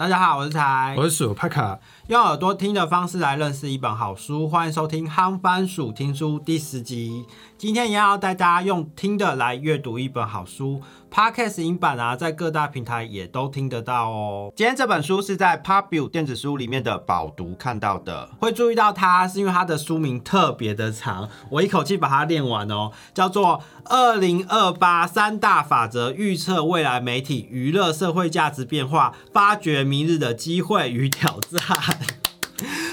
大家好，我是才，我是鼠派卡，用耳朵听的方式来认识一本好书，欢迎收听《夯番薯听书》第十集。今天也要带大家用听的来阅读一本好书，Podcast 音版啊，在各大平台也都听得到哦。今天这本书是在 Pubu 电子书里面的饱读看到的，会注意到它是因为它的书名特别的长，我一口气把它念完哦，叫做《二零二八三大法则预测未来媒体娱乐社会价值变化，发掘明日的机会与挑战》。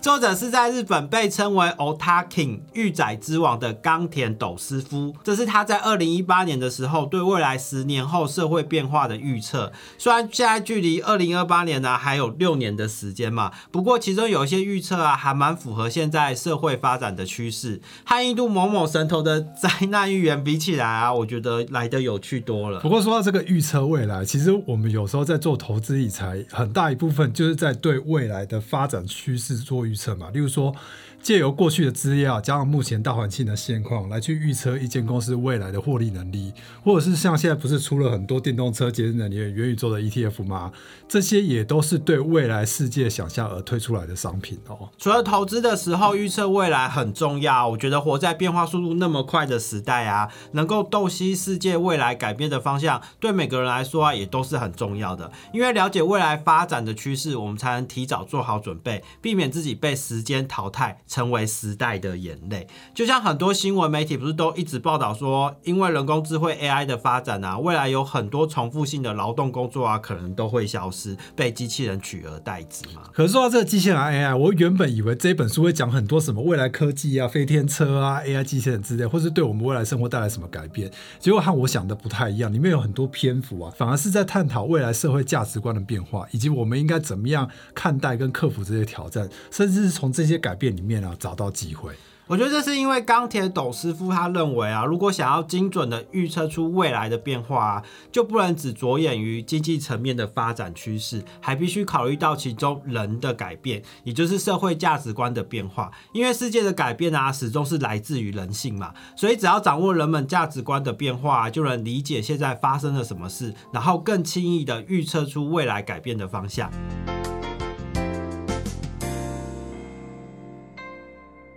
作者是在日本被称为 Otaking 御宅之王的冈田斗司夫，这是他在二零一八年的时候对未来十年后社会变化的预测。虽然现在距离二零二八年呢还有六年的时间嘛，不过其中有一些预测啊，还蛮符合现在社会发展的趋势。和印度某某神头的灾难预言比起来啊，我觉得来的有趣多了。不过说到这个预测未来，其实我们有时候在做投资理财，很大一部分就是在对未来的发展趋势做。预测嘛，例如说。借由过去的资料，加上目前大环境的现况，来去预测一间公司未来的获利能力，或者是像现在不是出了很多电动车节能能源元宇宙的 ETF 吗？这些也都是对未来世界想象而推出来的商品哦。除了投资的时候预测未来很重要，我觉得活在变化速度那么快的时代啊，能够洞悉世界未来改变的方向，对每个人来说啊，也都是很重要的。因为了解未来发展的趋势，我们才能提早做好准备，避免自己被时间淘汰。成为时代的眼泪，就像很多新闻媒体不是都一直报道说，因为人工智慧 AI 的发展啊，未来有很多重复性的劳动工作啊，可能都会消失，被机器人取而代之嘛。可是说到这个机器人 AI，我原本以为这本书会讲很多什么未来科技啊、飞天车啊、AI 机器人之类，或是对我们未来生活带来什么改变。结果和我想的不太一样，里面有很多篇幅啊，反而是在探讨未来社会价值观的变化，以及我们应该怎么样看待跟克服这些挑战，甚是从这些改变里面啊。找到机会，我觉得这是因为钢铁斗师傅他认为啊，如果想要精准的预测出未来的变化啊，就不能只着眼于经济层面的发展趋势，还必须考虑到其中人的改变，也就是社会价值观的变化。因为世界的改变啊，始终是来自于人性嘛，所以只要掌握人们价值观的变化，就能理解现在发生了什么事，然后更轻易的预测出未来改变的方向。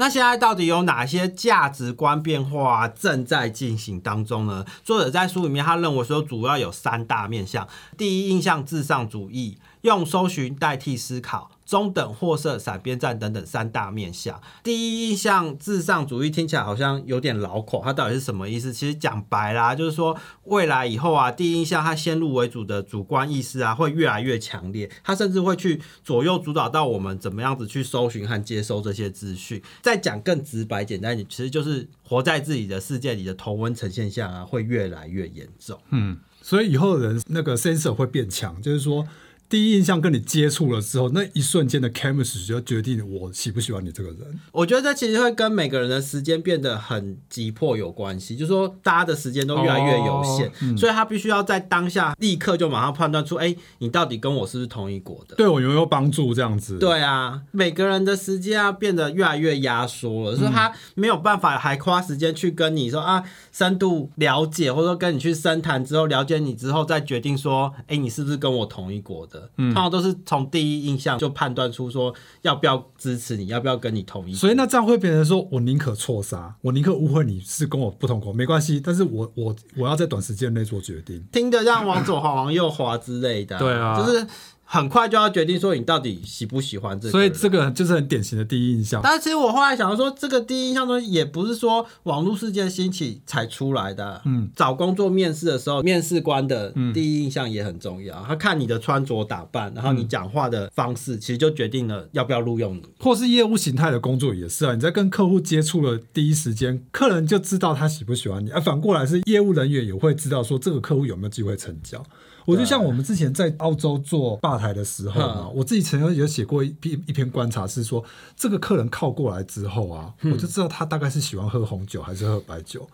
那现在到底有哪些价值观变化正在进行当中呢？作者在书里面他认为说，主要有三大面向：第一印象至上主义，用搜寻代替思考。中等货色、闪边站等等三大面向。第一印象至上主义听起来好像有点老口，它到底是什么意思？其实讲白啦，就是说未来以后啊，第一印象它先入为主的主观意识啊，会越来越强烈，它甚至会去左右主导到我们怎么样子去搜寻和接收这些资讯。再讲更直白简单一点，其实就是活在自己的世界里的同温层现象啊，会越来越严重。嗯，所以以后人那个 sensor 会变强，就是说。第一印象跟你接触了之后，那一瞬间的 chemistry 就决定我喜不喜欢你这个人。我觉得这其实会跟每个人的时间变得很急迫有关系，就是说大家的时间都越来越有限，所以他必须要在当下立刻就马上判断出，哎，你到底跟我是不是同一国的？对我有没有帮助？这样子？对啊，每个人的时间啊变得越来越压缩了，所以他没有办法还花时间去跟你说啊深度了解，或者说跟你去深谈之后了解你之后再决定说，哎，你是不是跟我同一国的？通常都是从第一印象就判断出说要不要支持你，要不要跟你同意。所以那这样会变成说，我宁可错杀，我宁可误会你是跟我不同国，没关系。但是我我我要在短时间内做决定，听得让往左滑往右滑之类的。对啊，就是。很快就要决定说你到底喜不喜欢这个，所以这个就是很典型的第一印象。但是其实我后来想说，这个第一印象东西也不是说网络世界兴起才出来的。嗯，找工作面试的时候，面试官的第一印象也很重要。他看你的穿着打扮，然后你讲话的方式，其实就决定了要不要录用你。或是业务形态的工作也是啊，你在跟客户接触的第一时间，客人就知道他喜不喜欢你。而反过来是业务人员也会知道说这个客户有没有机会成交。我就像我们之前在澳洲做吧台的时候嘛，我自己曾经有写过一篇一篇观察，是说这个客人靠过来之后啊，我就知道他大概是喜欢喝红酒还是喝白酒。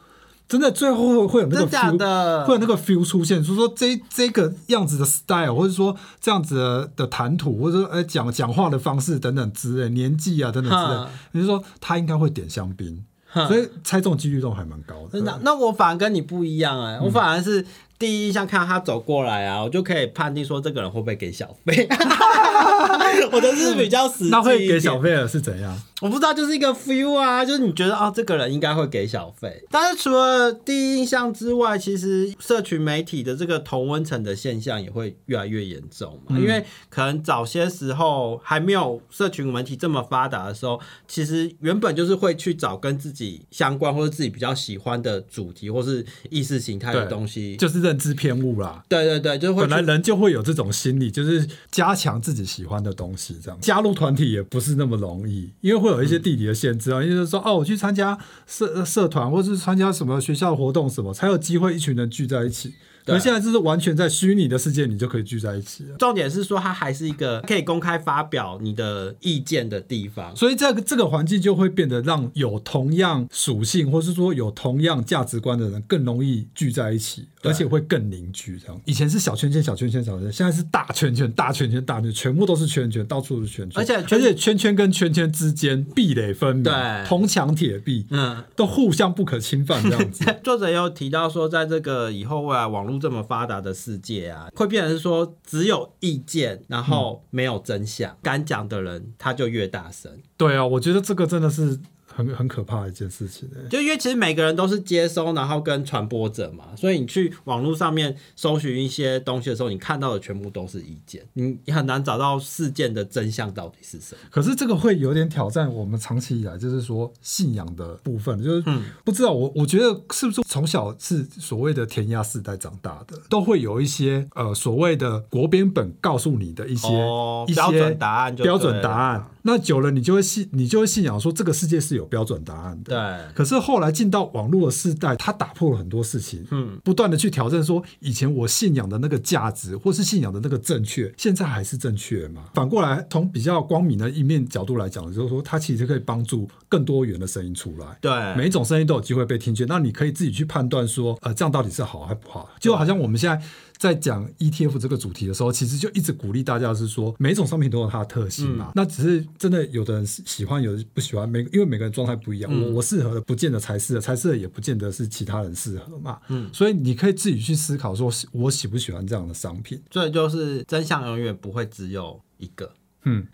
真的，最后会有那个 feel，会有那个 feel 出现，就是说这这个样子的 style，或者说这样子的的谈吐，或者说哎讲讲话的方式等等之类，年纪啊等等之类，你就说他应该会点香槟。所以猜中几率都还蛮高的。真的，那我反而跟你不一样哎，我反而是第一印象看到他走过来啊，我就可以判定说这个人会不会给小费。我的是比较实际，那会给小。费的是怎样？我不知道，就是一个 feel 啊，就是你觉得哦，这个人应该会给小费。但是除了第一印象之外，其实社群媒体的这个同温层的现象也会越来越严重嘛。因为可能早些时候还没有社群媒体这么发达的时候，其实原本就是会去找跟自己相关或者自己比较喜欢的主题或是意识形态的东西。就是认知偏误啦。对对对，就会本来人就会有这种心理，就是加强自己喜欢的东西，这样加入团体也不是那么容易，因为会有一些地理的限制啊，因为说哦，我去参加社社团或是参加什么学校活动什么，才有机会一群人聚在一起。对可现在就是完全在虚拟的世界，你就可以聚在一起了。重点是说，它还是一个可以公开发表你的意见的地方。所以这个这个环境就会变得让有同样属性，或是说有同样价值观的人更容易聚在一起，而且会更凝聚。这样以前是小圈圈、小圈圈、小圈圈，现在是大圈圈、大圈圈、大圈圈，全部都是圈圈，到处都是圈圈。而且而且圈圈跟圈圈之间壁垒分明，对铜墙铁壁，嗯，都互相不可侵犯这样子。作者也有提到说，在这个以后未来网络这么发达的世界啊，会变成是说只有意见，然后没有真相，敢讲的人他就越大声。对啊，我觉得这个真的是很很可怕的一件事情、欸。就因为其实每个人都是接收，然后跟传播者嘛，所以你去网络上面搜寻一些东西的时候，你看到的全部都是意见，你你很难找到事件的真相到底是什么。可是这个会有点挑战我们长期以来就是说信仰的部分，就是嗯不知道我我觉得是不是从小是所谓的填鸭世代长大的，都会有一些呃所谓的国编本告诉你的一些、一些哦标准答案就标准答案，那久了你就会信你就会信仰说这个世界是有标准答案的。对，可是后来进到网络的时代，它打破了很多事情，嗯，不断的去挑战说，以前我信仰的那个价值，或是信仰的那个正确，现在还是正确吗？反过来，从比较光明的一面角度来讲，就是说，它其实可以帮助更多元的声音出来。对，每一种声音都有机会被听见，那你可以自己去判断说，呃，这样到底是好还不好？就好像我们现在在讲 ETF 这个主题的时候，其实就一直鼓励大家是说，每一种商品都有它的特性嗯嘛。那只是真的有的人喜欢，有的人不喜欢，每因为每个人状态不一样，嗯我我适合的不见得才适合，才适合也不见得是其他人适合嘛。嗯，所以你可以自己去思考说，我喜不喜欢这样的商品？所以就是真相永远不会只有一个。嗯，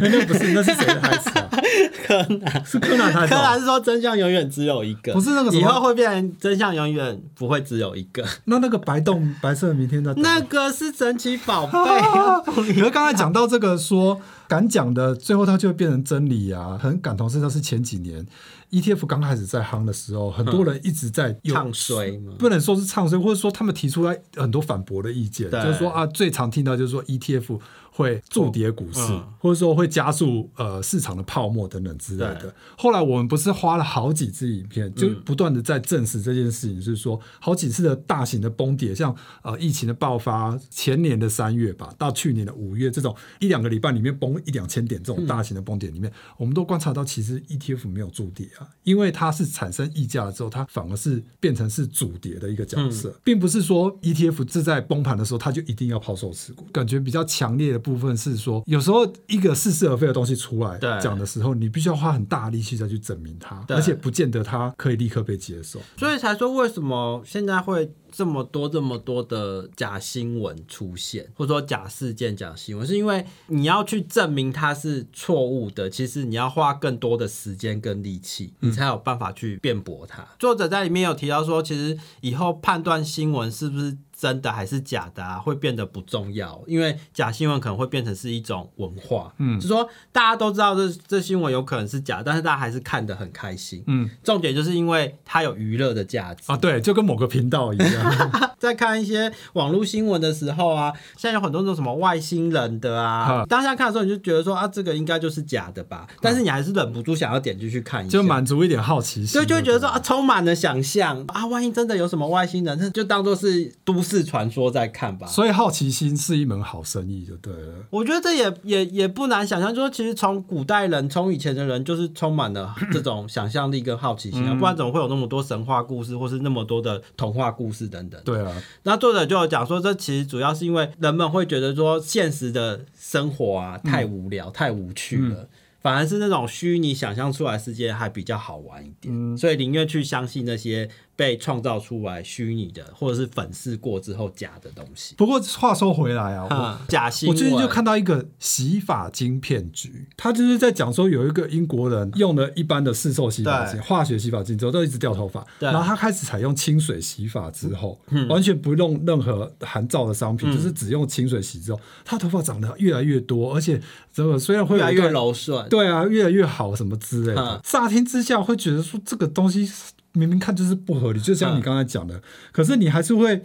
那不是那是谁的台词啊？柯南是柯南台词哦。柯南是说真相永远只有一个，不是那个什么以后会变成真相永远不会只有一个。那那个白洞白色的明天在等那个是神奇宝贝啊，可是刚才讲到这个说敢讲的，最后它就会变成真理啊，很感同身受。是前几年 ETF 刚开始在夯的时候，很多人一直在有唱衰吗？不能说是唱衰，或者说他们提出来很多反驳的意见，对就是说啊，最常听到就是说 ETF 会筑跌股市，嗯或者说会加速呃市场的泡沫等等之类的。后来我们不是花了好几支影片，就不断的在证实这件事情，就是说好几次的大型的崩跌，像呃疫情的爆发，前年的三月吧，到去年的五月这种一两个礼拜里面崩一两千点这种大型的崩跌里面，我们都观察到，其实 ETF 没有筑跌啊，因为它是产生溢价了之后，它反而是变成是主跌的一个角色，并不是说 ETF 是在崩盘的时候它就一定要抛售持股。感觉比较强烈的部分是说，有时候一个似是而非的东西出来讲的时候，你必须要花很大力气再去证明它，而且不见得它可以立刻被接受。所以才说为什么现在会这么多这么多的假新闻出现，或者说假事件、假新闻，是因为你要去证明它是错误的，其实你要花更多的时间跟力气，你才有办法去辩驳它。作者在里面有提到说，其实以后判断新闻是不是真的还是假的啊，会变得不重要，因为假新闻可能会变成是一种文化，嗯，就说大家都知道这这新闻有可能是假，但是大家还是看得很开心，嗯，重点就是因为它有娱乐的价值。啊，对，就跟某个频道一样。在看一些网络新闻的时候啊，现在有很多那种什么外星人的啊哈，当下看的时候你就觉得说啊，这个应该就是假的吧，但是你还是忍不住想要点进去看一下，就满足一点好奇心，所以就会觉得说啊，充满了想象。啊，万一真的有什么外星人，那就当做是都市传说在看吧。所以好奇心是一门好生意，就对了。我觉得这也也也不难想象，就是说其实从古代人，从以前的人，就是充满了 这种想象力跟好奇心啊，不然怎么会有那么多神话故事，或是那么多的童话故事等等。对啊，那作者就有讲说，这其实主要是因为人们会觉得说，现实的生活啊太无聊、太无趣了。反而是那种虚拟想象出来世界还比较好玩一点，嗯所以宁愿去相信那些被创造出来虚拟的，或者是粉饰过之后假的东西。不过话说回来啊，假新。我最近就看到一个洗发精骗局，他就是在讲说有一个英国人用了一般的市售洗发精、化学洗发精之后都一直掉头发，然后他开始采用清水洗发之后，完全不用任何含皂的商品，就是只用清水洗之后，他头发长得越来越多，而且这个虽然会越来越柔顺。对啊，越来越好什么之类的嗯。乍听之下会觉得说这个东西明明看就是不合理，就像你刚才讲的，可是你还是会。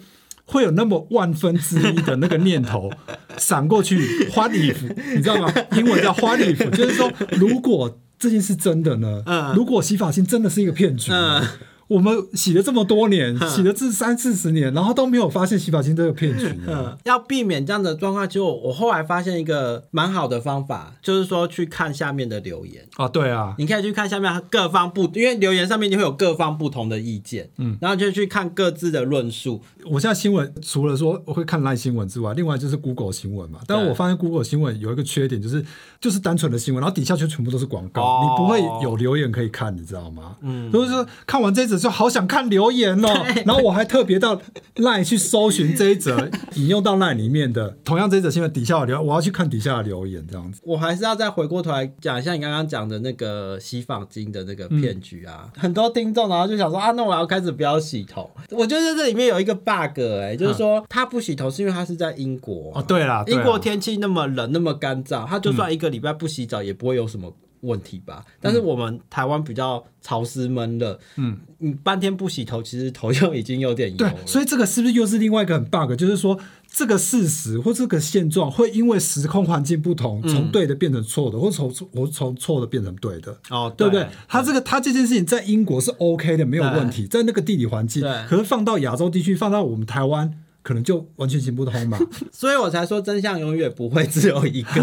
会有那么万分之一的那个念头 闪过去，花礼服你知道吗？英文叫花礼服 就是说，如果这件事真的呢？嗯如果洗发精真的是一个骗局呢，我们洗了这么多年，洗了这三四十年，然后都没有发现洗发精这个骗局？嗯，要避免这样的状况，就我后来发现一个蛮好的方法，就是说去看下面的留言。啊，对啊，你可以去看下面各方不，因为留言上面就会有各方不同的意见，嗯，然后就去看各自的论述，我现在新闻除了说我会看赖新闻之外，另外就是 Google 新闻嘛。但是我发现 Google 新闻有一个缺点，就是就是单纯的新闻，然后底下就全部都是广告，哦你不会有留言可以看，你知道吗？嗯，所以说看完这一则就好想看留言哦，然后我还特别到赖去搜寻这一则 引用到赖里面的。同样这一则新闻底下的留言，我要去看底下的留言，这样子。我还是要再回过头来讲一下你刚刚讲的那个洗发精的那个骗局啊，很多听众然后就想说啊，那我要开始不要洗头。我觉得这里面有一个 bug 哎、就是说他不洗头是因为他是在英国哦，对啦，对啦。英国天气那么冷那么干燥，他就算一个礼拜不洗澡也不会有什么问题吧？但是我们台湾比较潮湿闷热，嗯，你半天不洗头，其实头就已经有点油对。，所以这个是不是又是另外一个很 bug？就是说，这个事实或这个现状会因为时空环境不同，从对的变成错的，或从我从错的变成对的。哦，对不对？他这个他这件事情在英国是 OK 的，没有问题，在那个地理环境。可是放到亚洲地区，放到我们台湾，可能就完全行不通嘛。所以我才说真相永远不会只有一个。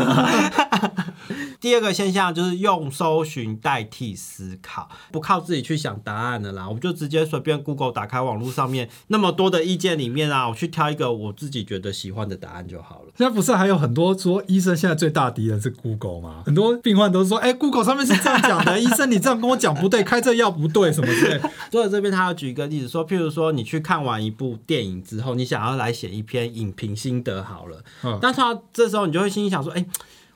第二个现象就是用搜寻代替思考，不靠自己去想答案的啦，我们就直接随便 Google 打开网络上面那么多的意见里面啊，我去挑一个我自己觉得喜欢的答案就好了。现在不是还有很多说医生现在最大敌人是 Google 吗？很多病患都说，哎，Google 上面是这样讲的，医生你这样跟我讲不对，开这药不对什么之类。作者这边他要举一个例子说，譬如说你去看完一部电影之后，你想要来写一篇影评心得好了，嗯但他这时候你就会心里想说，哎、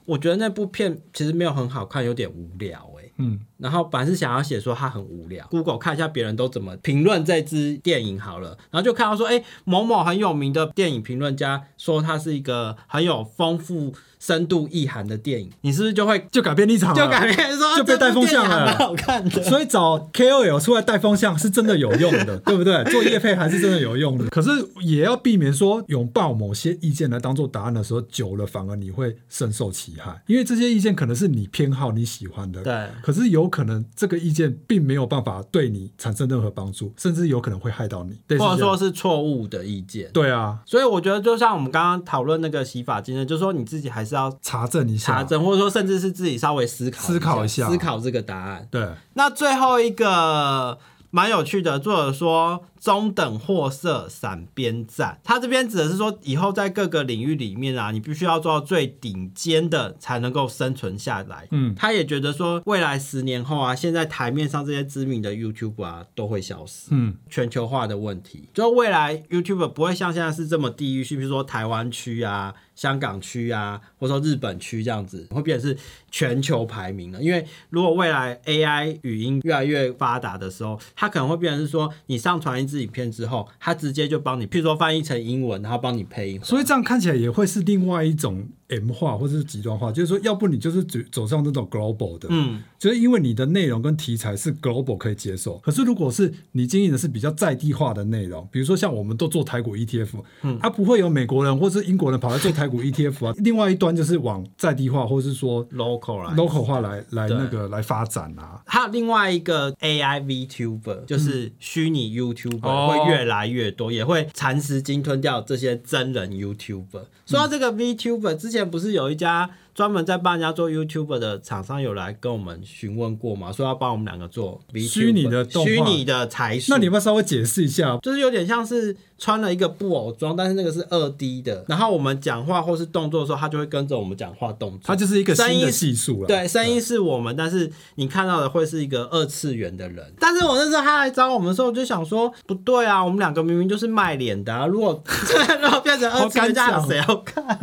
我觉得那部片其实没有很好看，有点无聊、哎。嗯，然后本来是想要写说他很无聊，Google 看一下别人都怎么评论这支电影好了，然后就看到说，哎，某某很有名的电影评论家说它是一个很有丰富深度意涵的电影，你是不是就会就改变立场了，就改变说就被带风向了好看的？所以找 KOL 出来带风向是真的有用的，对不对？做业配还是真的有用的。可是也要避免说拥抱某些意见来当做答案的时候，久了反而你会深受其害，因为这些意见可能是你偏好、你喜欢的，对可是有可能这个意见并没有办法对你产生任何帮助，甚至有可能会害到你，或者说是错误的意见。对啊，所以我觉得，就像我们刚刚讨论那个洗发精呢，就是说你自己还是要查证一下，查证，或者说甚至是自己稍微思考思考一下。思考这个答案。对，那最后一个蛮有趣的，作者说中等货色闪边站，他这边指的是说以后在各个领域里面啊，你必须要做到最顶尖的才能够生存下来。嗯，他也觉得说未来十年后啊，现在台面上这些知名的 YouTube 啊都会消失。嗯，全球化的问题，就未来 YouTube 不会像现在是这么地域性，比如说台湾区啊、香港区啊，或者说日本区这样子，会变成是全球排名了。因为如果未来 AI 语音越来越发达的时候，它可能会变成是说，你上传一影片之后，它直接就帮你，譬如说翻译成英文，然后帮你配音。所以这样看起来也会是另外一种 M 化或者是极端化，就是说，要不你就是走走上这种 global 的，嗯，就是因为你的内容跟题材是 global 可以接受，可是如果是你经营的是比较在地化的内容，比如说像我们都做台股 ETF，嗯，它不会有美国人或是英国人跑来做台股 ETF 啊。另外一端就是往在地化或是说 local 来 local 化来来那个来发展啊。还有另外一个 AI VTuber，就是虚拟 YouTuber 哦会越来越多，也会蚕食鲸吞掉这些真人 YouTuber。说到这个 VTuber，之前前不是有一家专门在帮人家做 YouTube 的厂商有来跟我们询问过嘛，说要帮我们两个做虚拟的虚拟的财术。那你要不要稍微解释一下？就是有点像是穿了一个布偶装，但是那个是二 D 的，然后我们讲话或是动作的时候，它就会跟着我们讲话动作。它就是一个新声音的技术了。对，声音是我们，但是你看到的会是一个二次元的人。但是我那时候他来找我们的时候，我就想说，不对啊，我们两个明明就是卖脸的、啊，如果 如果变成二次元，这样谁要看？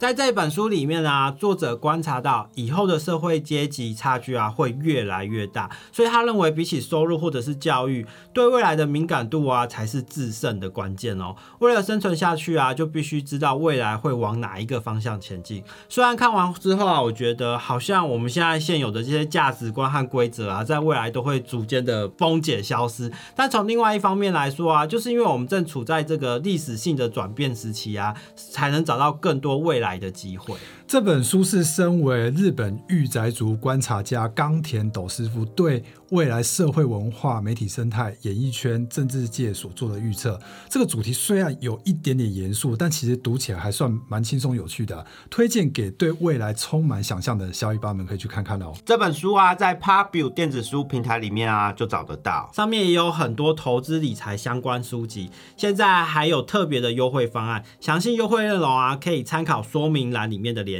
在这本书里面啊，作者观察到以后的社会阶级差距啊会越来越大，所以他认为比起收入或者是教育，对未来的敏感度啊才是制胜的关键哦。为了生存下去啊，就必须知道未来会往哪一个方向前进。虽然看完之后啊，我觉得好像我们现在现有的这些价值观和规则啊，在未来都会逐渐的崩解消失。但从另外一方面来说啊，就是因为我们正处在这个历史性的转变时期啊，才能找到更多未来来的机会。这本书是身为日本御宅族观察家冈田斗师傅对未来社会文化、媒体生态、演艺圈、政治界所做的预测。这个主题虽然有一点点严肃，但其实读起来还算蛮轻松有趣的。推荐给对未来充满想象的小尾巴们可以去看看哦。这本书啊，在 Pubu 电子书平台里面啊就找得到。上面也有很多投资理财相关书籍，现在还有特别的优惠方案，详细优惠内容啊可以参考说明栏里面的连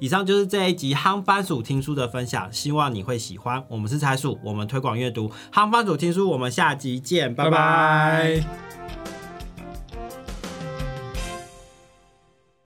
以上就是这一集夯番薯听书的分享，希望你会喜欢。我们是财鼠，我们推广阅读。夯番薯听书，我们下集见，拜拜。